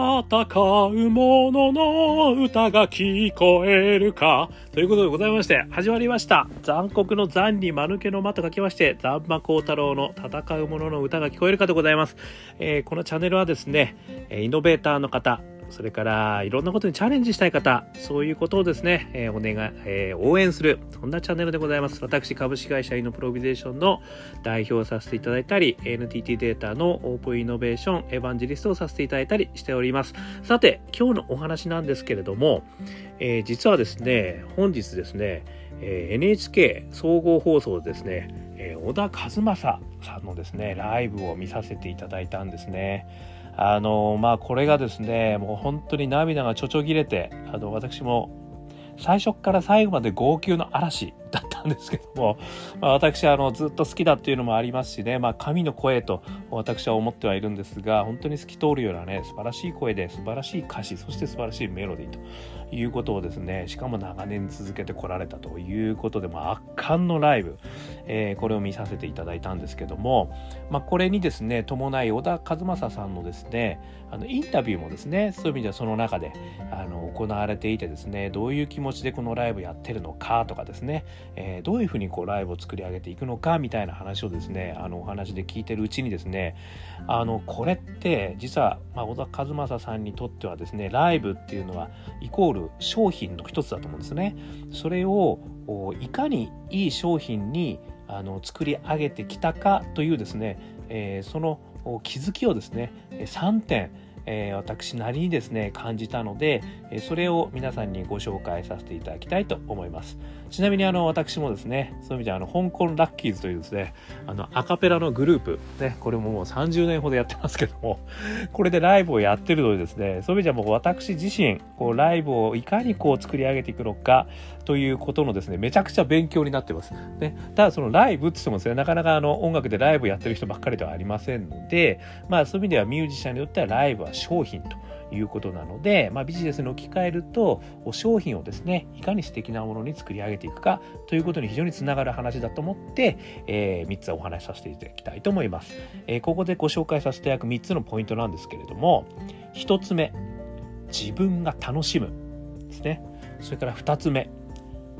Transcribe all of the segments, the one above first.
戦う者の歌が聞こえるか。ということでございまして、始まりました。残酷の残に間抜けの間と書きまして、残魔高太郎の戦う者の歌が聞こえるかでございます。えー、このチャンネルはですね、イノベーターの方、それからいろんなことにチャレンジしたい方、そういうことをですね、えー、お願い、えー、応援する、そんなチャンネルでございます。私、株式会社イノプロビゼーションの代表をさせていただいたり、NTT データのオープンイノベーションエヴァンジリストをさせていただいたりしております。さて、今日のお話なんですけれども、えー、実はですね、本日ですね、えー、NHK 総合放送ですね、えー、小田和正さんのですね、ライブを見させていただいたんですね。あのまあこれがですねもう本当に涙がちょちょぎれてあの私も最初から最後まで号泣の嵐だったんですけども、まあ、私あのずっと好きだっていうのもありますしね、まあ、神の声と私は思ってはいるんですが本当に透き通るようなね素晴らしい声で素晴らしい歌詞そして素晴らしいメロディーということをですねしかも長年続けてこられたということで、まあ、圧巻のライブ、えー、これを見させていただいたんですけども、まあ、これにですね伴い小田和正さんのですねあのインタビューもですねそういう意味ではその中であの行われていてですねどういう気持ちでこのライブやってるのかとかですね、えー、どういうふうにこうライブを作り上げていくのかみたいな話をですねあのお話で聞いてるうちにですねあのこれって実は、まあ、小田和正さんにとってはですねライブっていうのはイコール商品の一つだと思うんですね。それをいかにいい商品にあの作り上げてきたかというですね、えー、その気づきをですね3点えー、私なりにですね感じたので、えそれを皆さんにご紹介させていただきたいと思いますちなみにあの私もですねそういう意味ではあの香港ラッキーズというですねあのアカペラのグループねこれももう30年ほどやってますけども これでライブをやってるのでですねそういう意味ではもう私自身こうライブをいかにこう作り上げていくのかということのですねめちゃくちゃ勉強になってます、ね、ただそのライブって言ってもですねなかなかあの音楽でライブやってる人ばっかりではありませんのでまあそういう意味ではミュージシャンによってはライブは商品ということなので、まあ、ビジネスに置き換えると商品をですねいかに素敵なものに作り上げていくかということに非常につながる話だと思って、えー、3つお話しさせていただきたいと思います、えー、ここでご紹介させていただく3つのポイントなんですけれども1つ目自分が楽しむですね。それから2つ目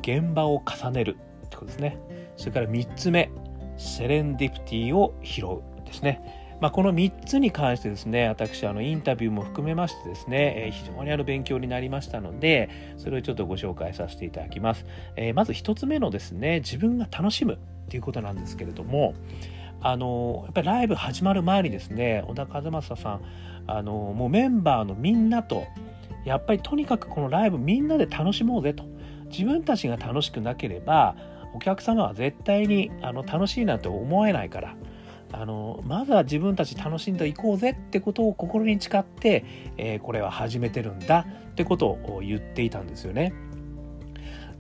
現場を重ねるってことですね。それから3つ目セレンディプティを拾うですね。まあ、この3つに関してですね私あのインタビューも含めましてですね、えー、非常にあの勉強になりましたのでそれをちょっとご紹介させていただきます、えー、まず1つ目のですね自分が楽しむっていうことなんですけれどもあのやっぱりライブ始まる前にですね小田和正さんあのもうメンバーのみんなとやっぱりとにかくこのライブみんなで楽しもうぜと自分たちが楽しくなければお客様は絶対にあの楽しいなんて思えないからあのまずは自分たち楽しんでいこうぜってことを心に誓って、えー、これは始めてるんだってことを言っていたんですよね。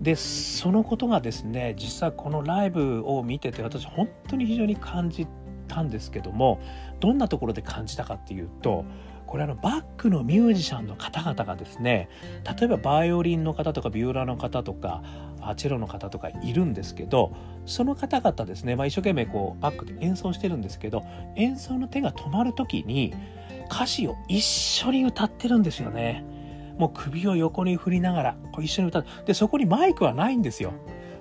でそのことがですね実際このライブを見てて私本当に非常に感じたんですけどもどんなところで感じたかっていうとこれあのバックのミュージシャンの方々がですね例えばバイオリンの方とかビューラの方とかチェロの方とかいるんですけどその方々ですね、まあ、一生懸命こうバックで演奏してるんですけど演奏の手が止まる時に歌詞を一緒に歌ってるんですよね。もう首を横に振りながらこう一緒に歌うでそこにマイクはないんですよ。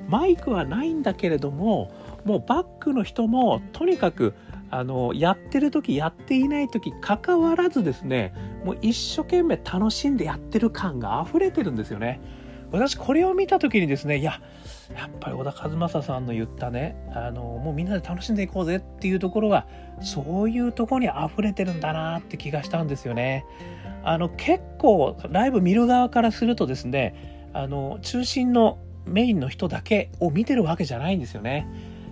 マイクはないんだけれどももうバックの人もとにかくあのやってる時やっていない時関わらずですねもう一生懸命楽しんでやってる感が溢れてるんですよね。私これを見た時にですねいややっぱり小田和正さんの言ったねあのもうみんなで楽しんでいこうぜっていうところはそういうところに溢れてるんだなって気がしたんですよね。あの結構ライブ見る側からするとですねあの中心のメインの人だけを見てるわけじゃないんですよね。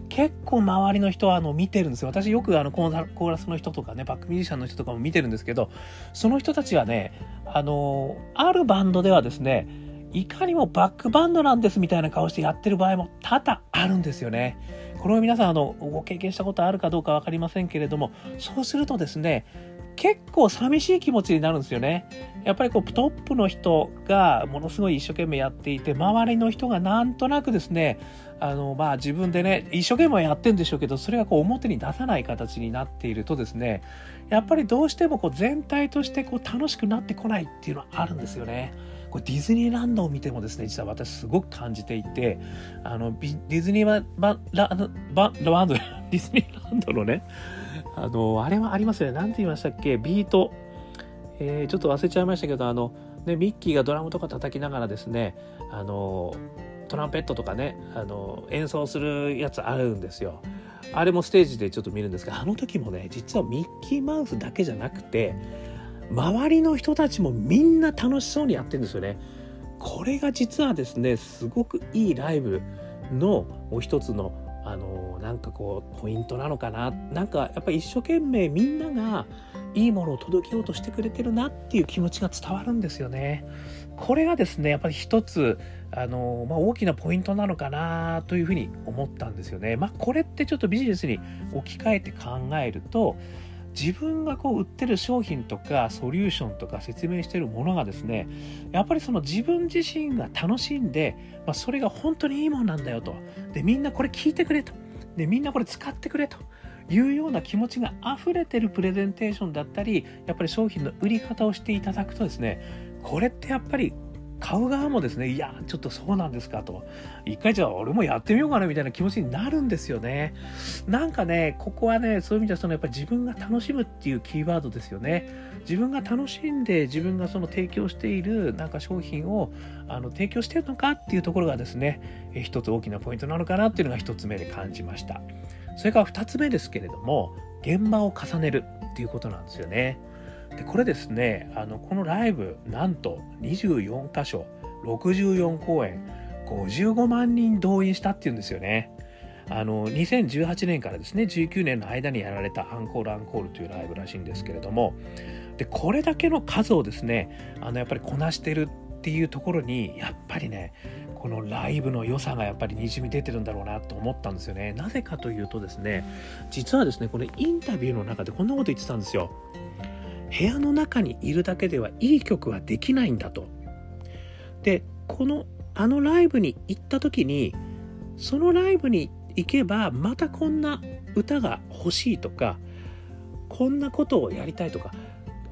結構周りの人はあの見てるんですよ。私よくあのコーラスの人とかね、バックミュージシャンの人とかも見てるんですけど、その人たちはね、あの、あるバンドではですね、いかにもバックバンドなんですみたいな顔してやってる場合も多々あるんですよね。これを皆さんあのご経験したことあるかどうか分かりませんけれどもそうするとですね結構寂しい気持ちになるんですよね。やっぱりこうトップの人がものすごい一生懸命やっていて周りの人がなんとなくですねあのまあ自分でね一生懸命やってるんでしょうけどそれがこう表に出さない形になっているとですねやっぱりどうしてもこう全体としてこう楽しくなってこないっていうのはあるんですよね。これディズニーランドを見てもですね実は私すごく感じていてあのディズニーバラバランドディズニーランドのねあのあれはありますよね何て言いましたっけ？ビートえー、ちょっと忘れちゃいましたけどあの、ね、ミッキーがドラムとか叩きながらですねあのトランペットとかねあの演奏するやつあるんですよ。あれもステージでちょっと見るんですがあの時もね実はミッキーマウスだけじゃなくて周りの人たちもみんな楽しそうにやってるんですよね。これが実はですねすごくいいライブのもう一つのあのなんかこうポイントなのかな？なんかやっぱり一生懸命みんながいいものを届けようとしてくれてるなっていう気持ちが伝わるんですよね。これがですねやっぱり一つあの、まあ、大きなポイントなのかなというふうに思ったんですよね。まあ、これってちょっとビジネスに置き換えて考えると自分がこう売ってる商品とかソリューションとか説明してるものがですねやっぱりその自分自身が楽しんで、まあ、それが本当にいいものなんだよと。でみんなこれ聞いてくれと。でみんなこれ使ってくれと。いうような気持ちが溢れてるプレゼンテーションだったりやっぱり商品の売り方をしていただくとですねこれってやっぱり買う側もですねいやちょっとそうなんですかと。一回じゃあ俺もやってみようかなみたいな気持ちになるんですよね。なんかねここはねそういう意味ではそのやっぱり自分が楽しむっていうキーワードですよね。自分が楽しんで自分がその提供しているなんか商品をあの提供してるのかっていうところがですね一つ大きなポイントなのかなっていうのが一つ目で感じました。それから2つ目ですけれども現場を重ねるっていうことなんですよね。でこれですねあのこのライブなんと24箇所64公演55万人動員したっていうんですよね。あの2018年からですね19年の間にやられたアンコールアンコールというライブらしいんですけれどもでこれだけの数をですねあのやっぱりこなしてるっていうところにやっぱりねこのライブの良さがやっぱりにじみ出てるんだろうなと思ったんですよね。なぜかというとですね、実はですね、これインタビューの中でこんなこと言ってたんですよ。部屋の中にいるだけではいい曲はできないんだと。で、このあのライブに行った時に、そのライブに行けばまたこんな歌が欲しいとか、こんなことをやりたいとか、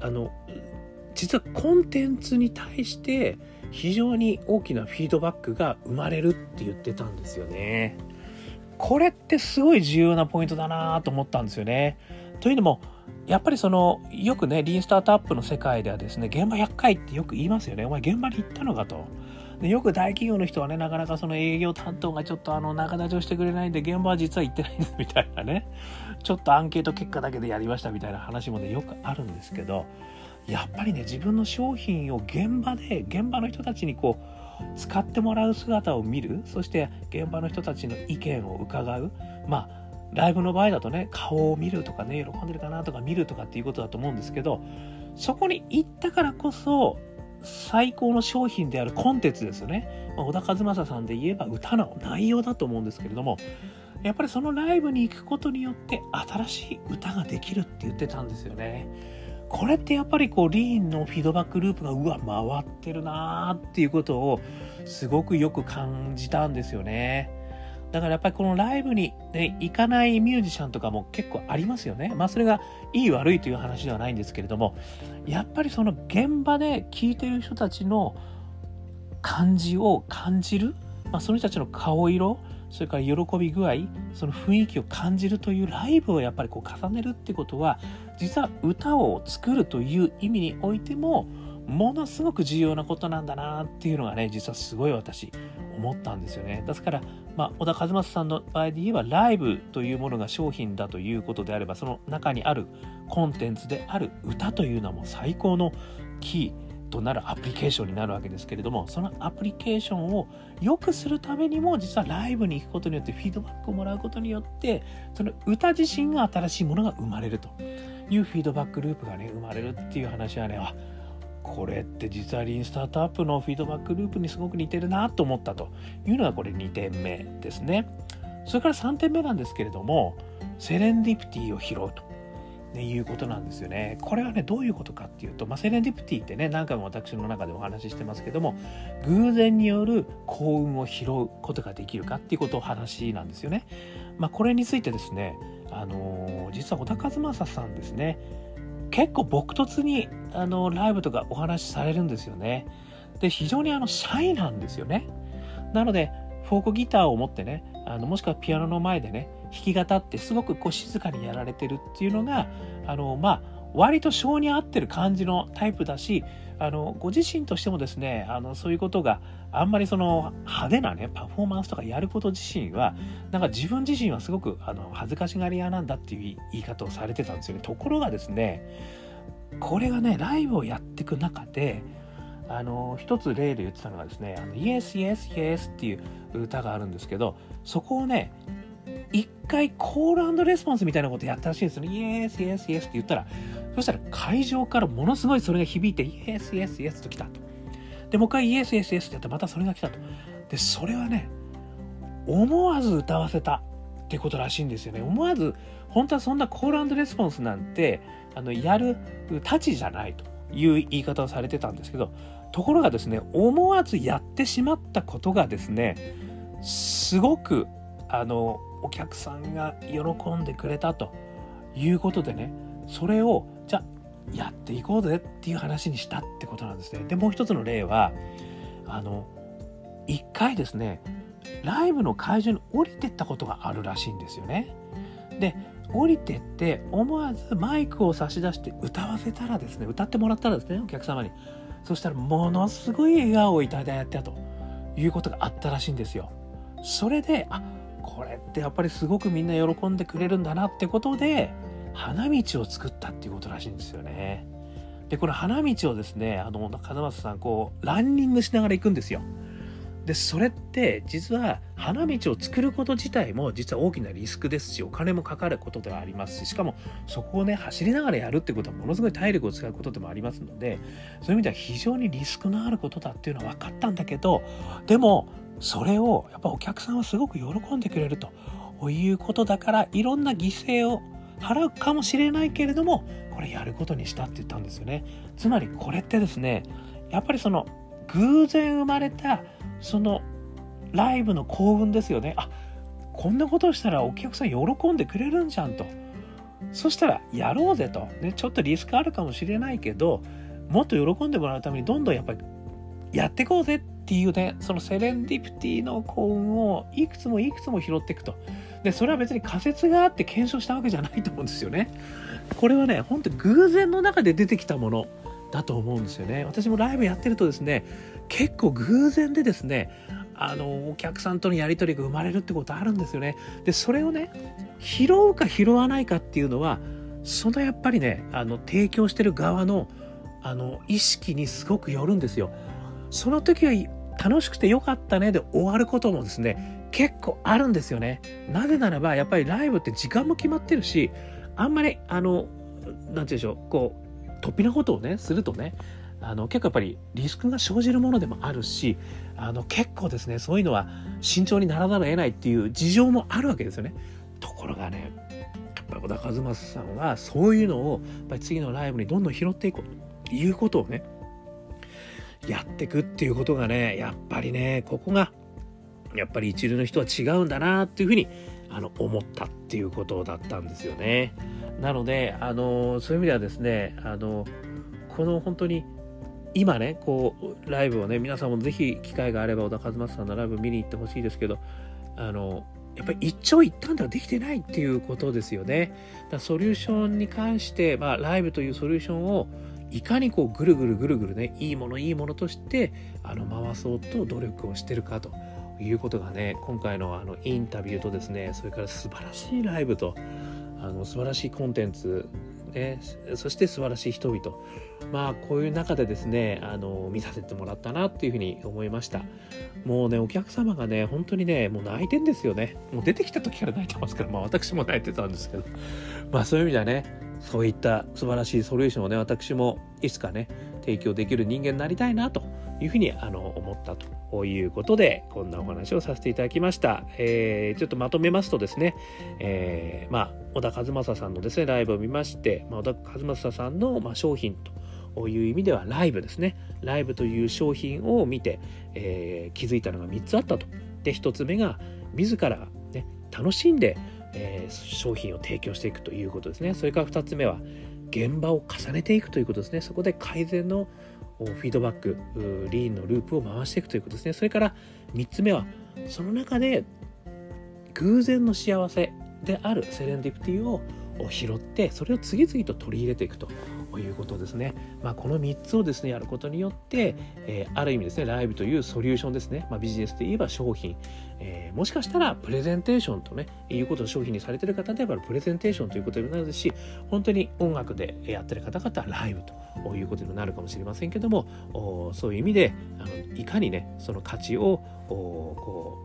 あの、実はコンテンツに対して非常に大きなフィードバックが生まれるって言ってたんですよね。これってすごい重要なポイントだなと思ったんですよね。というのもやっぱりそのよくねリーンスタートアップの世界ではですね現場100回ってよく言いますよね。お前現場に行ったのかと。でよく大企業の人はねなかなかその営業担当がちょっとあの仲立ちをしてくれないんで現場は実は行ってないんですみたいなね。ちょっとアンケート結果だけでやりましたみたいな話もねよくあるんですけどやっぱりね自分の商品を現場で現場の人たちにこう使ってもらう姿を見る。そして現場の人たちの意見を伺う。まあライブの場合だとね顔を見るとかね喜んでるかなとか見るとかっていうことだと思うんですけどそこに行ったからこそ最高の商品であるコンテンツですよね、まあ、小田和正さんで言えば歌の内容だと思うんですけれどもやっぱりそのライブに行くことによって新しい歌ができるって言ってたんですよね。これってやっぱりこうリーンのフィードバックループがうわ回ってるなーっていうことをすごくよく感じたんですよね。だからやっぱりこのライブに、ね、行かないミュージシャンとかも結構ありますよね。まあそれがいい悪いという話ではないんですけれども、やっぱりその現場で聴いてる人たちの感じを感じる、まあ、その人たちの顔色、それから喜び具合その雰囲気を感じるというライブをやっぱりこう重ねるってことは実は歌を作るという意味においてもものすごく重要なことなんだなっていうのがね実はすごい私思ったんですよね。ですから、まあ、小田和正さんの場合で言えばライブというものが商品だということであればその中にあるコンテンツである歌というのはもう最高のキーとなるアプリケーションになるわけですけれどもそのアプリケーションを良くするためにも実はライブに行くことによってフィードバックをもらうことによってその歌自身が新しいものが生まれるというフィードバックループがね生まれるっていう話はねこれって実はリーンスタートアップのフィードバックループにすごく似てるなと思ったというのがこれ2点目ですねそれから3点目なんですけれどもセレンディピティを拾うと、いうことなんですよね。これはね、どういうことかっていうと、まあ、セレンディプティってね、何回も私の中でお話ししてますけども、偶然による幸運を拾うことができるかっていうことを話なんですよね。まあ、これについてですね、あのー、実は小田和正さんですね、結構朴突にあのライブとかお話しされるんですよね。で、非常にあのシャイなんですよね。なので、フォークギターを持ってね、あのもしくはピアノの前でね、弾き語ってすごくこう静かにやられてるっていうのが、あの、まあ、割と性に合ってる感じのタイプだし、あの、ご自身としてもですね、あの、そういうことがあんまりその派手なね、パフォーマンスとかやること自身は、なんか自分自身はすごくあの恥ずかしがり屋なんだっていう言い方をされてたんですよね。ところがですね、これがね、ライブをやっていく中で、あの一つ例で言ってたのがですね「あの Yes, Yes, Yes」っていう歌があるんですけどそこをね一回コールレスポンスみたいなことやったらしいんですよね。Yes, Yes, Yes って言ったら、そしたら会場からものすごいそれが響いて、Yes, Yes, Yes と来たと。で、もう一回 Yes, Yes, Yes ってやってまたそれが来たと。で、それはね、思わず歌わせたってことらしいんですよね。思わず、本当はそんなコールレスポンスなんて、あの、やるたちじゃないという言い方をされてたんですけど、ところがですね、思わずやってしまったことがですね、すごく、あの、お客さんが喜んでくれたということでねそれをじゃあやっていこうぜっていう話にしたってことなんですね。でもう一つの例はあの一回ですねライブの会場に降りてったことがあるらしいんですよね。で降りてって思わずマイクを差し出して歌わせたらですね歌ってもらったらですねお客様にそしたらものすごい笑顔をいただいたということがあったらしいんですよ。それであこれってやっぱりすごくみんな喜んでくれるんだなってことで花道を作ったっていうことらしいんですよね。でこの花道をですねあの風松さんこうランニングしながら行くんですよ。でそれって実は花道を作ること自体も実は大きなリスクですしお金もかかることではありますししかもそこをね走りながらやるってことはものすごい体力を使うことでもありますのでそういう意味では非常にリスクのあることだっていうのは分かったんだけどでもそれをやっぱお客さんはすごく喜んでくれるということだからいろんな犠牲を払うかもしれないけれどもこれやることにしたって言ったんですよね。つまりこれってですねやっぱりその偶然生まれたそのライブの幸運ですよね。あこんなことをしたらお客さん喜んでくれるんじゃんと。そしたらやろうぜと、ね、ちょっとリスクあるかもしれないけどもっと喜んでもらうためにどんどんやっぱりやっていこうぜっていうねそのセレンディプティの幸運をいくつもいくつも拾っていくと。でそれは別に仮説があって検証したわけじゃないと思うんですよね。これはねほんと偶然の中で出てきたものだと思うんですよね。私もライブやってるとですね結構偶然でですねあのお客さんとのやり取りが生まれるってことあるんですよね。でそれをね拾うか拾わないかっていうのはそのやっぱりねあの提供してる側のあの意識にすごくよるんですよ。その時は楽しくてよかったねで終わることもですね結構あるんですよね。なぜならばやっぱりライブって時間も決まってるしあんまりあの何て言うんでしょうこう突飛なことをねするとねあの結構やっぱりリスクが生じるものでもあるしあの結構ですねそういうのは慎重にならざるを得ないっていう事情もあるわけですよね。ところがねやっぱ小田和正さんはそういうのをやっぱり次のライブにどんどん拾っていこうということをねやってくっていうことがねやっぱりねここがやっぱり一流の人は違うんだなっていうふうにあの思ったっていうことだったんですよね。なのであのそういう意味ではですねあのこの本当に今ねこうライブをね皆さんもぜひ機会があれば小田和正さんのライブ見に行ってほしいですけどあのやっぱり一長一短ではできてないっていうことですよね。だソリューションに関して、まあ、ライブというソリューションをいかにこうぐるぐるぐるぐるねいいものいいものとしてあの回そうと努力をしてるかということがね今回のあのインタビューとですねそれから素晴らしいライブとあの素晴らしいコンテンツね、そして素晴らしい人々まあこういう中でですねあの見させてもらったなっていうふうに思いました。もうねお客様がね本当にねもう泣いてんですよね。もう出てきた時から泣いてますからまあ私も泣いてたんですけど。まあそういう意味ではねそういった素晴らしいソリューションをね私もいつかね提供できる人間になりたいなというふうにあの思ったということでこんなお話をさせていただきました、えー、ちょっとまとめますとですね、えー、まあ小田和正さんのですねライブを見まして、まあ、小田和正さんの、まあ、商品という意味ではライブですね。ライブという商品を見て、えー、気づいたのが3つあったと。で1つ目が自ら、ね、楽しんで、えー、商品を提供していくということですね。それから2つ目は現場を重ねていくということですね。そこで改善のフィードバックリーンのループを回していくということですね。それから3つ目はその中で偶然の幸せであるセレンディプティを拾ってそれを次々と取り入れていくと。ということですね。まあ、この3つをですねやることによって、えー、ある意味ですねライブというソリューションですね、まあ、ビジネスで言えば商品、えー、もしかしたらプレゼンテーションとねいうことを商品にされてる方であればプレゼンテーションということになるし本当に音楽でやってる方々はライブということになるかもしれませんけどもそういう意味であのいかにねその価値をこ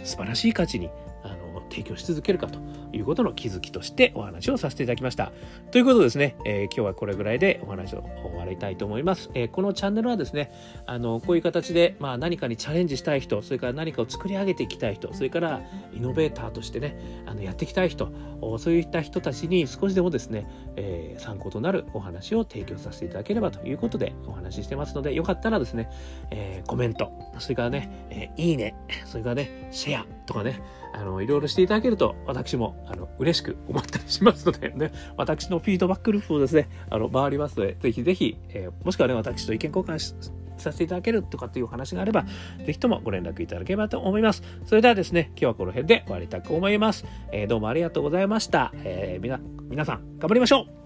う素晴らしい価値にあの提供し続けるかと。いうことの気づきとしてお話をさせていただきました。ということですね、えー、今日はこれぐらいでお話を終わりたいと思います。えー、このチャンネルはですね、あのこういう形で、まあ、何かにチャレンジしたい人、それから何かを作り上げていきたい人、それからイノベーターとしてね、あのやっていきたい人、そういった人たちに少しでもですね、えー、参考となるお話を提供させていただければということでお話ししてますので、よかったらですね、えコメント、それからね、えいいね、それからね、シェアとかね、あの、いろいろしていただけると、私も、あの、嬉しく思ったりしますので、ね、私のフィードバックループをですね、あの、回りますので、ぜひぜひ、えー、もしくはね、私と意見交換、させていただけるとかっていう話があれば、ぜひともご連絡いただければと思います。それではですね、今日はこの辺で終わりたく思います。えー、どうもありがとうございました。えー、みな、皆さん、頑張りましょう